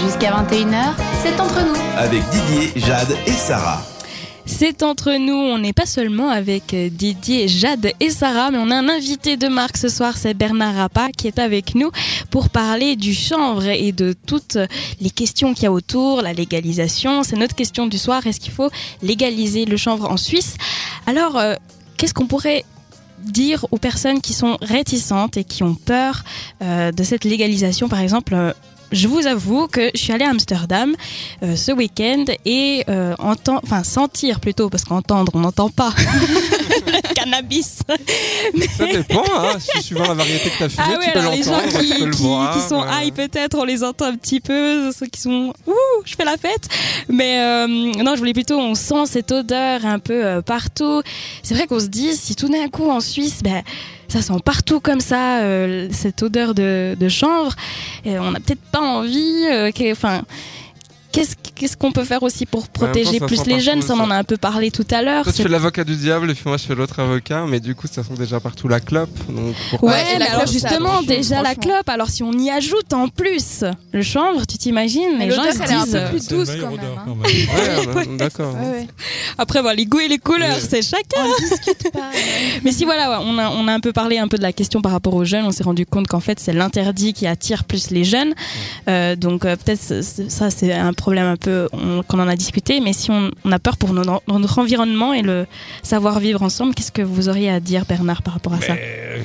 Jusqu'à 21h, c'est entre nous. Avec Didier, Jade et Sarah. C'est entre nous, on n'est pas seulement avec euh, Didier, Jade et Sarah, mais on a un invité de marque ce soir, c'est Bernard Rappa qui est avec nous pour parler du chanvre et de toutes les questions qu'il y a autour, la légalisation. C'est notre question du soir, est-ce qu'il faut légaliser le chanvre en Suisse? Alors, euh, qu'est-ce qu'on pourrait dire aux personnes qui sont réticentes et qui ont peur euh, de cette légalisation, par exemple je vous avoue que je suis allée à Amsterdam euh, ce week-end et euh, enfin sentir plutôt, parce qu'entendre, on n'entend pas cannabis. Ça dépend, hein, suivant la variété que tu as fumé, ah tu peux les gens qui, tu peux le qui- voir. qui sont ouais. high peut-être, on les entend un petit peu, ceux qui sont ouh, je fais la fête. Mais euh, non, je voulais plutôt, on sent cette odeur un peu euh, partout. C'est vrai qu'on se dit, si tout d'un coup en Suisse, ben ça sent partout comme ça, euh, cette odeur de, de chanvre, et on n'a peut-être pas envie, euh, enfin. Qu'est-ce qu'est-ce qu'on peut faire aussi pour protéger plus les jeunes Ça, on en a un peu parlé tout à l'heure. Toi, tu C'est- fais l'avocat du diable et puis moi, je fais l'autre avocat, mais du coup, ça sent déjà partout la clope. Donc, Ouais, mais la alors justement, déjà la clope, alors si on y ajoute en plus le chanvre, tu t'imagines, Mais les gens ils un disent... peu plus douce quand même, d'accord. Après, voilà, les goûts et les couleurs, c'est chacun. On discute pas. ouais. Mais si voilà, on a, on a un peu parlé un peu de la question par rapport aux jeunes, on s'est rendu compte qu'en fait c'est l'interdit qui attire plus les jeunes. Euh, donc euh, peut-être ça c'est un problème un peu on- qu'on en a discuté, mais si on, on a peur pour notre, notre environnement et le savoir vivre ensemble, qu'est-ce que vous auriez à dire Bernard par rapport à ça Mais,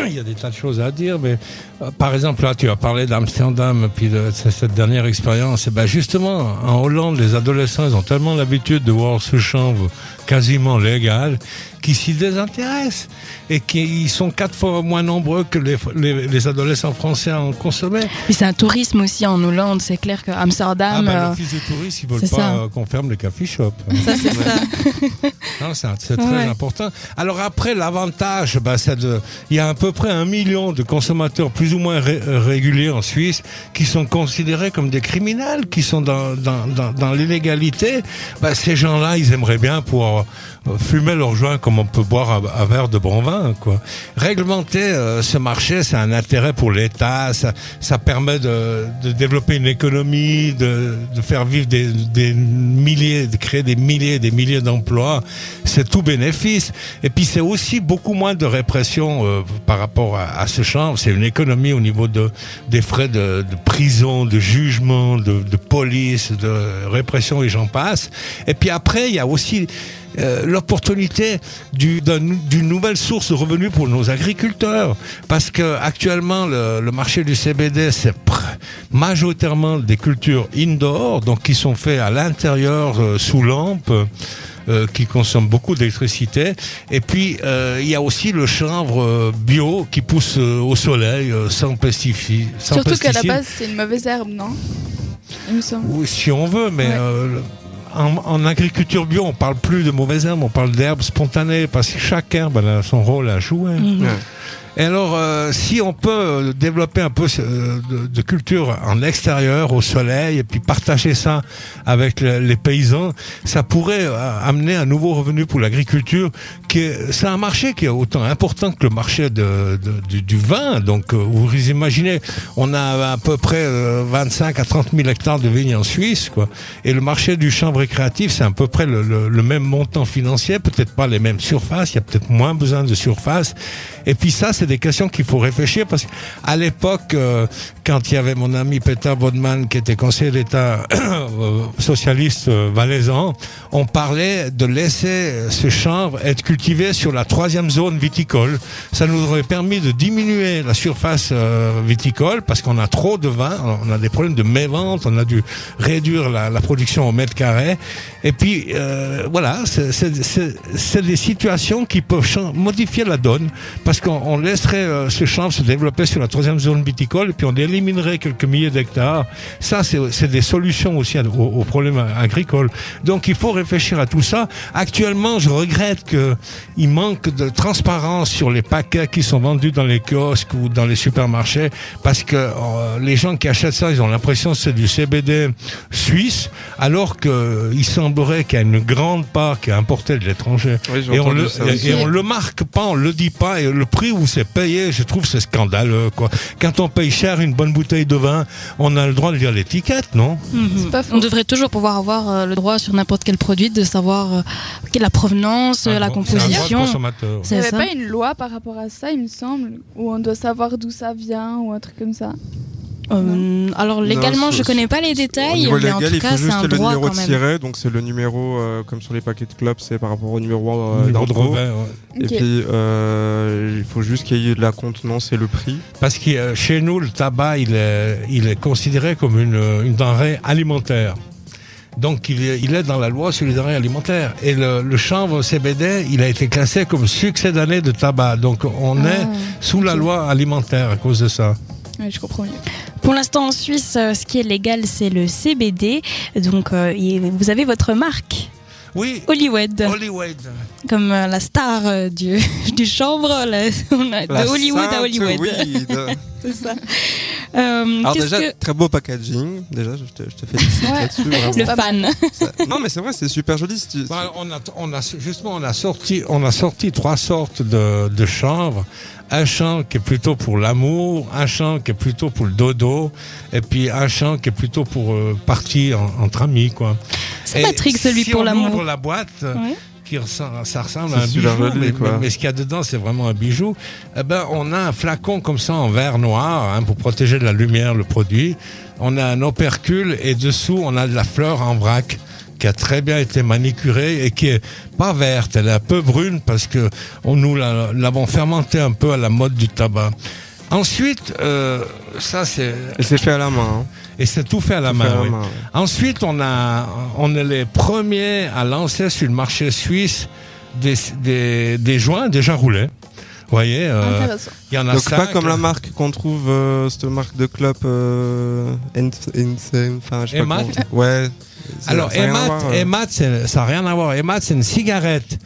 euh, il y a des tas de choses à dire, mais euh, par exemple, là, tu as parlé d'Amsterdam, puis de cette dernière expérience. Et ben justement, en Hollande, les adolescents, ils ont tellement l'habitude de voir ce chanvre quasiment légal qu'ils s'y désintéressent et qu'ils sont quatre fois moins nombreux que les, les, les adolescents français à en consommer. Puis c'est un tourisme aussi en Hollande, c'est clair que Ah Amsterdam, ben, euh, l'office des touristes, ils veulent pas euh, qu'on ferme les café shops. ça c'est ça. Non, c'est très Ouais. important. Alors après, l'avantage, bah, c'est de, il y a à peu près un million de consommateurs plus ou moins ré- euh, réguliers en Suisse qui sont considérés comme des criminels, qui sont dans, dans, dans, dans l'illégalité. Bah, ces gens-là, ils aimeraient bien pouvoir euh, fumer leur joint comme on peut boire un, un verre de bon vin, quoi. Réglementer euh, ce marché, c'est un intérêt pour l'État. Ça, ça permet de, de développer une économie, de, de faire vivre des, des milliers, de créer des milliers des milliers d'emplois. C'est tout bénéfice. Et puis c'est aussi beaucoup moins de répression euh, par rapport à, ce champ. C'est une économie au niveau de, des frais de, de prison, de jugement, de, de police, de répression et j'en passe. Et puis après, il y a aussi euh, l'opportunité du- d'un- d'une nouvelle source de revenus pour nos agriculteurs. Parce que actuellement, le, le marché du CBD, c'est majoritairement des cultures indoor, donc qui sont faits à l'intérieur, euh, sous lampe. euh, qui consomment beaucoup d'électricité. Et puis, euh, il y a aussi le chanvre euh, bio qui pousse au soleil, sans pesticides. sans Surtout qu'à la base, c'est une mauvaise herbe, non? Il me semble. Oui, si on veut, mais Ouais. En, en agriculture bio, on parle plus de mauvaises herbes, on parle d'herbes spontanées, parce que chaque herbe elle a son rôle à jouer. Mhm. Ouais. Et alors, euh, si on peut euh, développer un peu euh, de, de culture en extérieur, au soleil, et puis partager ça avec le- les paysans, ça pourrait euh, amener un nouveau revenu pour l'agriculture. C'est un marché qui est autant important que le marché de, de- du, du vin. Donc, euh, vous imaginez, on a à peu près euh, 25 à 30 000 hectares de vignes en Suisse, quoi. Et le marché du chanvre récréatif, c'est à peu près le, le- le même montant financier, peut-être pas les mêmes surfaces, il y a peut-être moins besoin de surface. Et puis ça, c'est des questions qu'il faut réfléchir parce qu'à l'époque, euh, quand il y avait mon ami Peter Bodman qui était conseiller d'État euh, socialiste euh, valaisan, on parlait de laisser ce chanvre être cultivé sur la troisième zone viticole. Ça nous aurait permis de diminuer la surface viticole parce qu'on a trop de vin, on a des problèmes de mévente, on a dû réduire la, production au mètre carré. Et puis voilà, c'est- des situations qui peuvent modifier la donne parce qu'on on laisserait euh, ce champ se développer sur la troisième zone viticole et puis on éliminerait quelques milliers d'hectares. Ça, c'est des solutions aussi à- aux, aux problèmes agricoles. Donc il faut réfléchir à tout ça. Actuellement, je regrette que il manque de transparence sur les paquets qui sont vendus dans les kiosques ou dans les supermarchés parce que euh, les gens qui achètent ça, ils ont l'impression que c'est du CBD suisse alors qu'il semblerait qu'il y a une grande part qui est importée de l'étranger. Oui, Et on, le, ça et- aussi. et on le marque pas, on le dit pas, et le prix où c'est payé, je trouve c'est scandaleux, quoi. Quand on paye cher une bonne bouteille de vin, on a le droit de lire l'étiquette, non Mhm. C'est pas. On devrait toujours pouvoir avoir euh, le droit sur n'importe quel produit de savoir euh, quelle est la provenance, euh, Un la droit- c'est un droit de composition. Il n'y C'est avait ça. pas une loi par rapport à ça, il me semble, où on doit savoir d'où ça vient ou un truc comme ça. Euh, alors légalement, Non, je connais pas les Au détails, niveau mais en légal, tout il cas, faut c'est juste un le droit numéro quand de même. siret, donc c'est le numéro, euh, comme sur les paquets de clubs, c'est par rapport au numéro euh, Numéro de ouais. Et puis, euh, il faut juste qu'il y ait de la contenance et le prix. Parce que euh, chez nous, le tabac, il est, il est considéré comme une, une denrée alimentaire. Donc il est, il est dans la loi sur les denrées alimentaires. Et le, le chanvre CBD, il a été classé comme succédané de tabac. Donc on est Ah, sous la loi alimentaire à cause de ça. Ouais, je comprends mieux. Pour l'instant, en Suisse, euh, ce qui est légal, c'est le CBD. Donc, euh, vous avez votre marque, Oui, Hollywood, Hollywood. comme euh, la star euh, du, du chanvre, la- on a- La de Hollywood à Hollywood. C'est ça. Euh, Alors déjà, que- très beau packaging. Déjà, je te, je te félicite Ouais. là-dessus. vraiment. le fan. Ça- Non, mais c'est vrai, c'est super joli. si tu- Bah, on a, on a, justement, on a sorti, on a sorti trois sortes de, de chanvre. Un chanvre qui est plutôt pour l'amour, un chanvre qui est plutôt pour le dodo, et puis un chanvre qui est plutôt pour euh, partir en- entre amis, quoi. C'est Patrick, celui si pour on l'amour. ouvre la boîte, Ouais. Qui ressemble, ça ressemble à un bijou, joli, mais, quoi. mais- mais ce qu'il y a dedans, c'est vraiment un bijou. Eh ben, on a un flacon comme ça en verre noir hein, pour protéger de la lumière le produit. On a un opercule et dessous, on a de la fleur en vrac qui a très bien été manicurée et qui est pas verte, elle est un peu brune parce que on nous l'a- l'avons fermentée un peu à la mode du tabac. Ensuite, euh, ça c'est Et c'est fait à la main. hein. et c'est tout fait à la Tout main. fait à la oui. main. Ensuite, on a, on est les premiers à lancer sur le marché suisse des, des, des joints déjà roulés. Vous voyez, euh, il y en a Donc cinq. pas comme la marque qu'on trouve, euh, cette marque de club euh, N- enfin je sais pas comment- Ouais. ça- Alors, Emat, voir. Emat, c'est- ça n'a rien à voir. Emat, c'est une cigarette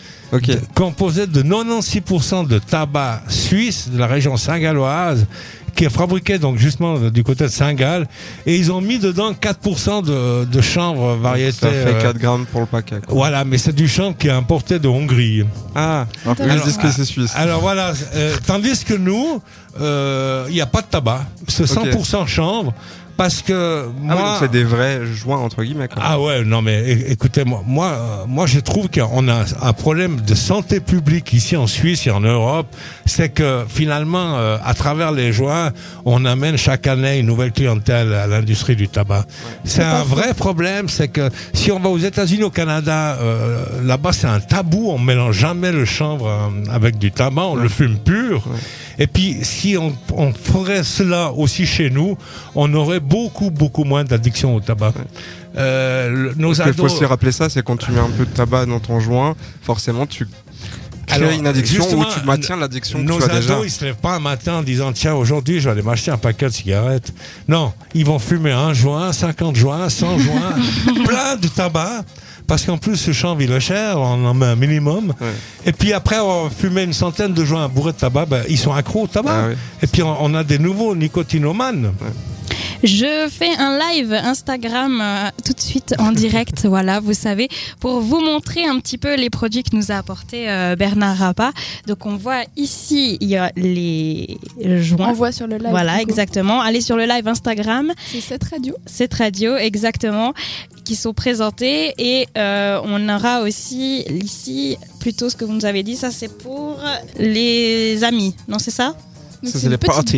composée de 96% de tabac suisse de la région saint-galloise qui est fabriquée donc justement du côté de Saint-Gall et ils ont mis dedans 4% de, de chanvre variété. Ça fait euh, 4 grammes pour le paquet. quoi. voilà, mais c'est du chanvre qui est importé de Hongrie. Ah, ils Alors, disent que c'est suisse. Alors voilà, euh, tandis que nous, euh, il n'y a pas de tabac. C'est 100% chanvre parce que Ah oui, moi... donc c'est des vrais joints entre guillemets. Quoi. Ah ouais, non mais écoutez, moi, moi, euh, moi je trouve qu'on a un problème de santé publique ici en Suisse et en Europe. C'est que finalement, euh, à travers les joints, on amène chaque année une nouvelle clientèle à l'industrie du tabac. C'est un vrai problème, c'est que si on va aux États-Unis, au Canada, euh, là-bas c'est un tabou, on mélange jamais le chanvre euh, avec du tabac, on le fume pur. Ouais. Et puis, si on, on ferait cela aussi chez nous, on aurait beaucoup, beaucoup moins d'addiction au tabac. Euh, le- nos Parce qu'il faut ados- aussi rappeler ça, c'est quand tu mets un peu de tabac dans ton joint, forcément tu crées Alors, une addiction ou tu maintiens l'addiction que nos tu as déjà. ados, ils se lèvent pas un matin en disant tiens aujourd'hui je vais aller m'acheter un paquet de cigarettes. Non, ils vont fumer un joint, 50 joints, 100 joints, plein de tabac. Parce qu'en plus, ce chanvre, il est cher, on en met un minimum. Ouais. Et puis après, on fumer une centaine de joints bourrés de tabac, ben, ils sont accros au tabac. Ah oui. Et puis, on, on a des nouveaux nicotinomanes. Je fais un live Instagram euh, tout de suite en direct, voilà, vous savez, pour vous montrer un petit peu les produits que nous a apporté euh, Bernard Rappa. Donc on voit ici, il y a les joints. On voit sur le live. Voilà, exactement. Allez sur le live Instagram, C'est cette radio. cette radio, exactement, qui sont présentés. Et euh, on aura aussi ici, plutôt ce que vous nous avez dit, ça c'est pour les amis, non c'est ça? Ça, c'est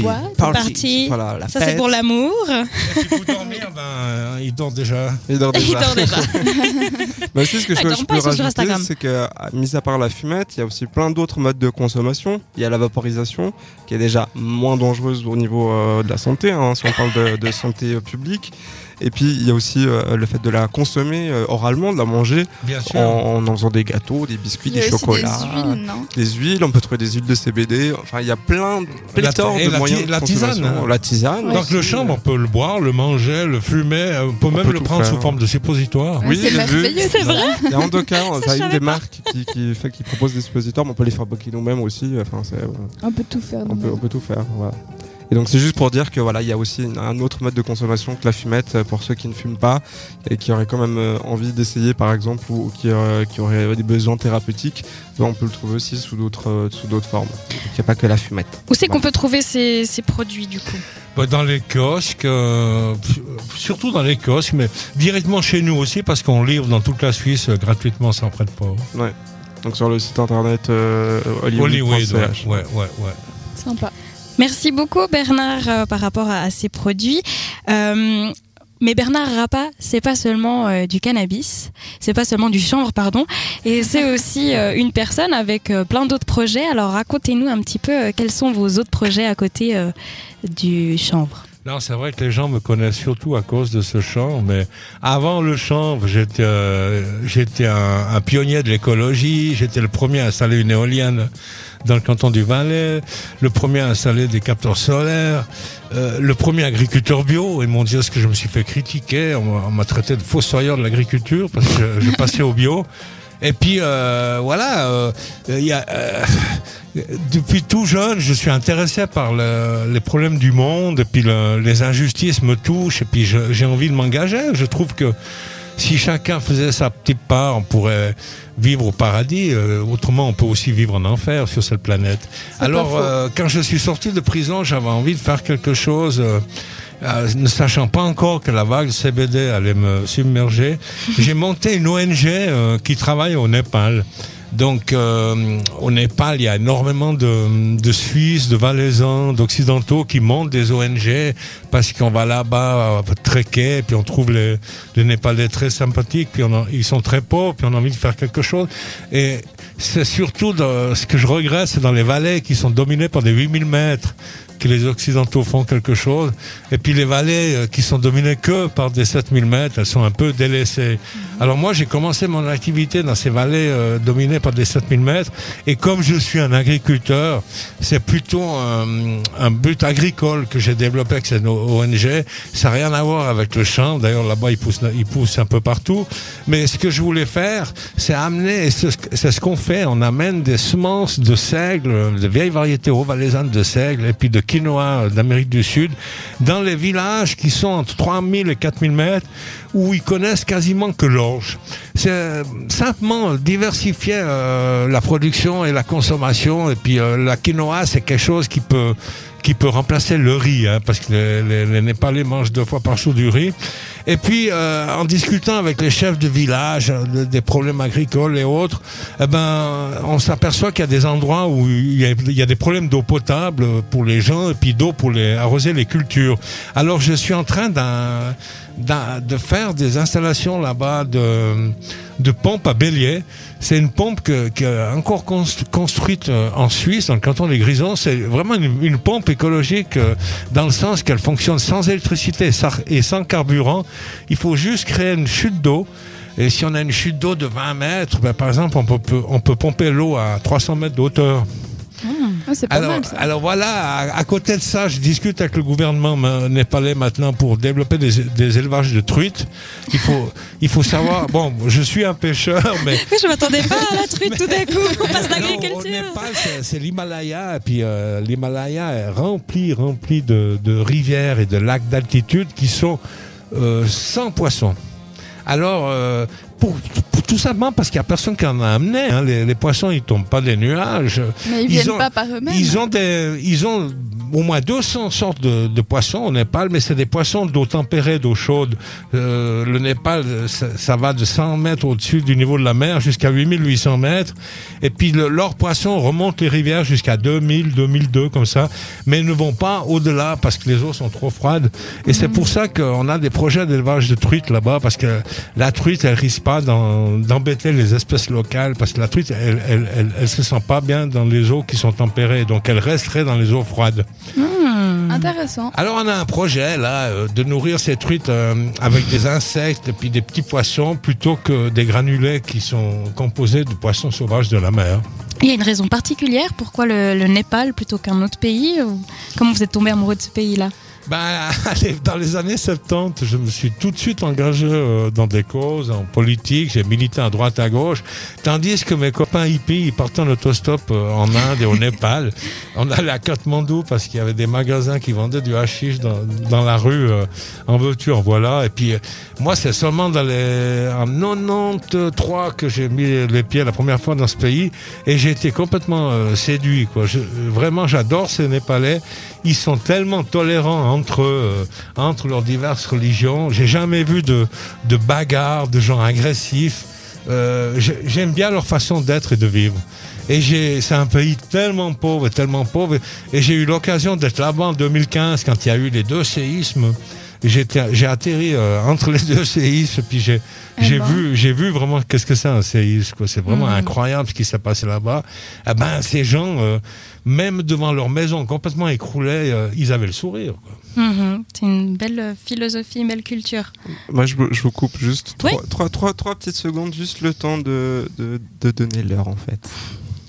boîte. Party. Voilà, la Ça c'est fête. pour l'amour. Puis, pour dormir, ben, euh, ils dorment déjà. Il dort Il déjà. dort déjà. Mais aussi, ce que je, je peux rajouter, c'est que, à- mis à part la fumette, il y a aussi plein d'autres modes de consommation. Il y a la vaporisation, qui est déjà moins dangereuse au niveau euh, de la santé, hein, si on parle de, de santé euh, publique. Et puis, il y a aussi euh, le fait de la consommer euh, oralement, de la manger Bien sûr. en, en faisant des gâteaux, des biscuits, des chocolats. Des huiles, non Des huiles, on peut trouver des huiles de CBD. Enfin, il y a plein, pléthore de la moyens ti- de la tisane, hein. La tisane. Donc le chanvre, on peut le boire, le manger, le fumer, euh, on peut même peut le prendre faire. sous forme de suppositoire. Oui, c'est vrai Il y a enfin, une des marques qui, qui fait, qui propose des suppositoires, mais on peut les fabriquer nous-mêmes aussi. Enfin, c'est, On peut tout faire. on, peut, on peut tout faire. Voilà. Et donc c'est juste pour dire que voilà, il y a aussi un autre mode de consommation que la fumette euh, pour ceux qui ne fument pas et qui auraient quand même euh, envie d'essayer par exemple ou, ou qui, euh, qui auraient des besoins thérapeutiques. Ben, on peut le trouver aussi sous d'autres sous d'autres formes. Il n'y a pas que la fumette. Où c'est qu'on peut trouver ces, ces produits du coup? Bah, Dans les kiosques, euh, surtout dans les kiosques, mais directement chez nous aussi, parce qu'on livre dans toute la Suisse euh, gratuitement sans frais de port. Donc sur le site internet euh, Hollywood, ouais, ouais, ouais, ouais. Merci beaucoup Bernard euh, par rapport à, ces produits. Euh, mais Bernard Rappa, c'est pas seulement euh, du cannabis, c'est pas seulement du chanvre, pardon, et c'est aussi une personne avec plein d'autres projets. Alors racontez-nous un petit peu quels sont vos autres projets à côté du chanvre. Non, c'est vrai que les gens me connaissent surtout à cause de ce chanvre, mais avant le chanvre, j'étais j'étais un pionnier de l'écologie, j'étais le premier à installer une éolienne dans le canton du Valais, le premier à installer des capteurs solaires, euh, le premier agriculteur bio, et mon Dieu, ce que je me suis fait critiquer, on, m'a- traité de fossoyeur de l'agriculture parce que je, je passais au bio. Et puis euh, voilà, euh, y a, euh, depuis tout jeune, je suis intéressé par le- les problèmes du monde, et puis le- les injustices me touchent, et puis j'ai envie de m'engager. Je trouve que si chacun faisait sa petite part, on pourrait vivre au paradis. euh, autrement, on peut aussi vivre en enfer sur cette planète. Alors, euh, quand je suis sorti de prison, j'avais envie de faire quelque chose. euh, ne sachant pas encore que la vague CBD allait me submerger, j'ai monté une ONG qui travaille au Népal. Donc euh, au Népal, il y a énormément de, de Suisses, de Valaisans, d'Occidentaux qui montent des ONG parce qu'on va là-bas euh, trekker, puis on trouve les, les Népalais très sympathiques, puis on ils sont très pauvres, puis on a envie de faire quelque chose. Et c'est surtout ce que je regrette, c'est dans les vallées qui sont dominées par des 8000 mètres que les Occidentaux font quelque chose. Et puis les vallées euh, qui sont dominées que par des 7000 mètres, elles sont un peu délaissées. Alors moi, j'ai commencé mon activité dans ces vallées euh, dominées par des 7000 mètres. Et comme je suis un agriculteur, c'est plutôt un, un but agricole que j'ai développé avec cette ONG. Ça n'a rien à voir avec le champ. D'ailleurs, là-bas, il pousse, il pousse un peu partout. Mais ce que je voulais faire, c'est amener, et c'est ce- c'est ce qu'on fait, on amène des semences de seigle, de vieilles variétés haut-valaisannes de seigle, et puis de quinoa d'Amérique du Sud, dans les villages qui sont entre 3000 et 4000 mètres, où ils connaissent quasiment que l'orge. C'est euh, simplement diversifier euh, la production et la consommation, et puis euh, la quinoa, c'est quelque chose qui peut qui peut remplacer le riz, hein, parce que les, Népalais mangent deux fois par jour du riz. Et puis, euh, en discutant avec les chefs de village euh, de- des problèmes agricoles et autres, eh ben, on s'aperçoit qu'il y a des endroits où il y a, des problèmes d'eau potable pour les gens et puis d'eau pour arroser les cultures. Alors, je suis en train d'un, de faire des installations là-bas de, de pompes à bélier. C'est une pompe que, qui est encore const- construite euh, en Suisse, dans le canton des Grisons. C'est vraiment une, pompe écologique euh, dans le sens qu'elle fonctionne sans électricité et sans carburant. Il faut juste créer une chute d'eau. Et si on a une chute d'eau de 20 mètres, ben, par exemple, on peut, on peut pomper l'eau à 300 mètres de hauteur. Ah, c'est pas Alors, mal ça. alors voilà, à, à côté de ça, je discute avec le gouvernement népalais maintenant pour développer des, des élevages de truites. Il faut, il faut savoir. Bon, je suis un pêcheur, mais Je m'attendais pas à la truite tout d'un coup. On passe c'est- c'est l'Himalaya, et puis euh, l'Himalaya est rempli, rempli de, de rivières et de lacs d'altitude qui sont euh, sans poissons. Alors, euh, pour, pour- tout simplement parce qu'il n'y a personne qui en a amené. hein. Les, les poissons, ils tombent pas des nuages. Mais ils ils viennent ont- pas par eux-mêmes. Ils ont des, ils ont au moins 200 sortes de, poissons au Népal, mais c'est des poissons d'eau tempérée, d'eau chaude. Euh, le Népal, ça, va de 100 mètres au-dessus du niveau de la mer jusqu'à 8800 mètres. Et puis le- leurs poissons remontent les rivières jusqu'à 2000, 2002 comme ça, mais ils ne vont pas au-delà parce que les eaux sont trop froides. Et c'est pour ça qu'on a des projets d'élevage de truites là-bas parce que la truite, elle risque pas d'embêter les espèces locales parce que la truite, elle, elle, elle se sent pas bien dans les eaux qui sont tempérées, donc elle resterait dans les eaux froides. Hmm. Intéressant. Alors on a un projet là euh, de nourrir ces truites euh, avec des insectes et puis des petits poissons plutôt que des granulés qui sont composés de poissons sauvages de la mer. Il y a une raison particulière pourquoi le, le Népal plutôt qu'un autre pays? Ou Comment vous êtes tombé amoureux de ce pays-là? Ben, allez, dans les années 70, je me suis tout de suite engagé euh, dans des causes, en politique, j'ai milité à droite à gauche, tandis que mes copains hippies, ils partaient en autostop euh, en Inde et au Népal. On allait à Katmandou parce qu'il y avait des magasins qui vendaient du hashish dans, dans la rue, euh, en voiture, voilà. Et puis, moi, c'est seulement dans les, en 93 que j'ai mis les pieds la première fois dans ce pays et j'ai été complètement euh, séduit, quoi. Je- vraiment, j'adore ces Népalais. Ils sont tellement tolérants entre eux, entre leurs diverses religions. J'ai jamais vu de, de bagarres, de gens agressifs. Euh, j'ai- J'aime bien leur façon d'être et de vivre. Et c'est un pays tellement pauvre, tellement pauvre. Et j'ai eu l'occasion d'être là-bas en 2015 quand il y a eu les deux séismes. J'ai atterri euh, entre les deux séismes, puis j'ai, Eh j'ai ben. vu, j'ai vu vraiment qu'est-ce que c'est un séisme. Quoi. C'est vraiment Mhm. incroyable ce qui s'est passé là-bas. Eh ben, ces gens, euh, même devant leur maison complètement écroulée, euh, ils avaient le sourire. Quoi. Mhm. C'est une belle philosophie, une belle culture. Moi, je, vous- je vous coupe juste Oui. trois, trois, trois, trois petites secondes, juste le temps de, de, de donner l'heure en fait.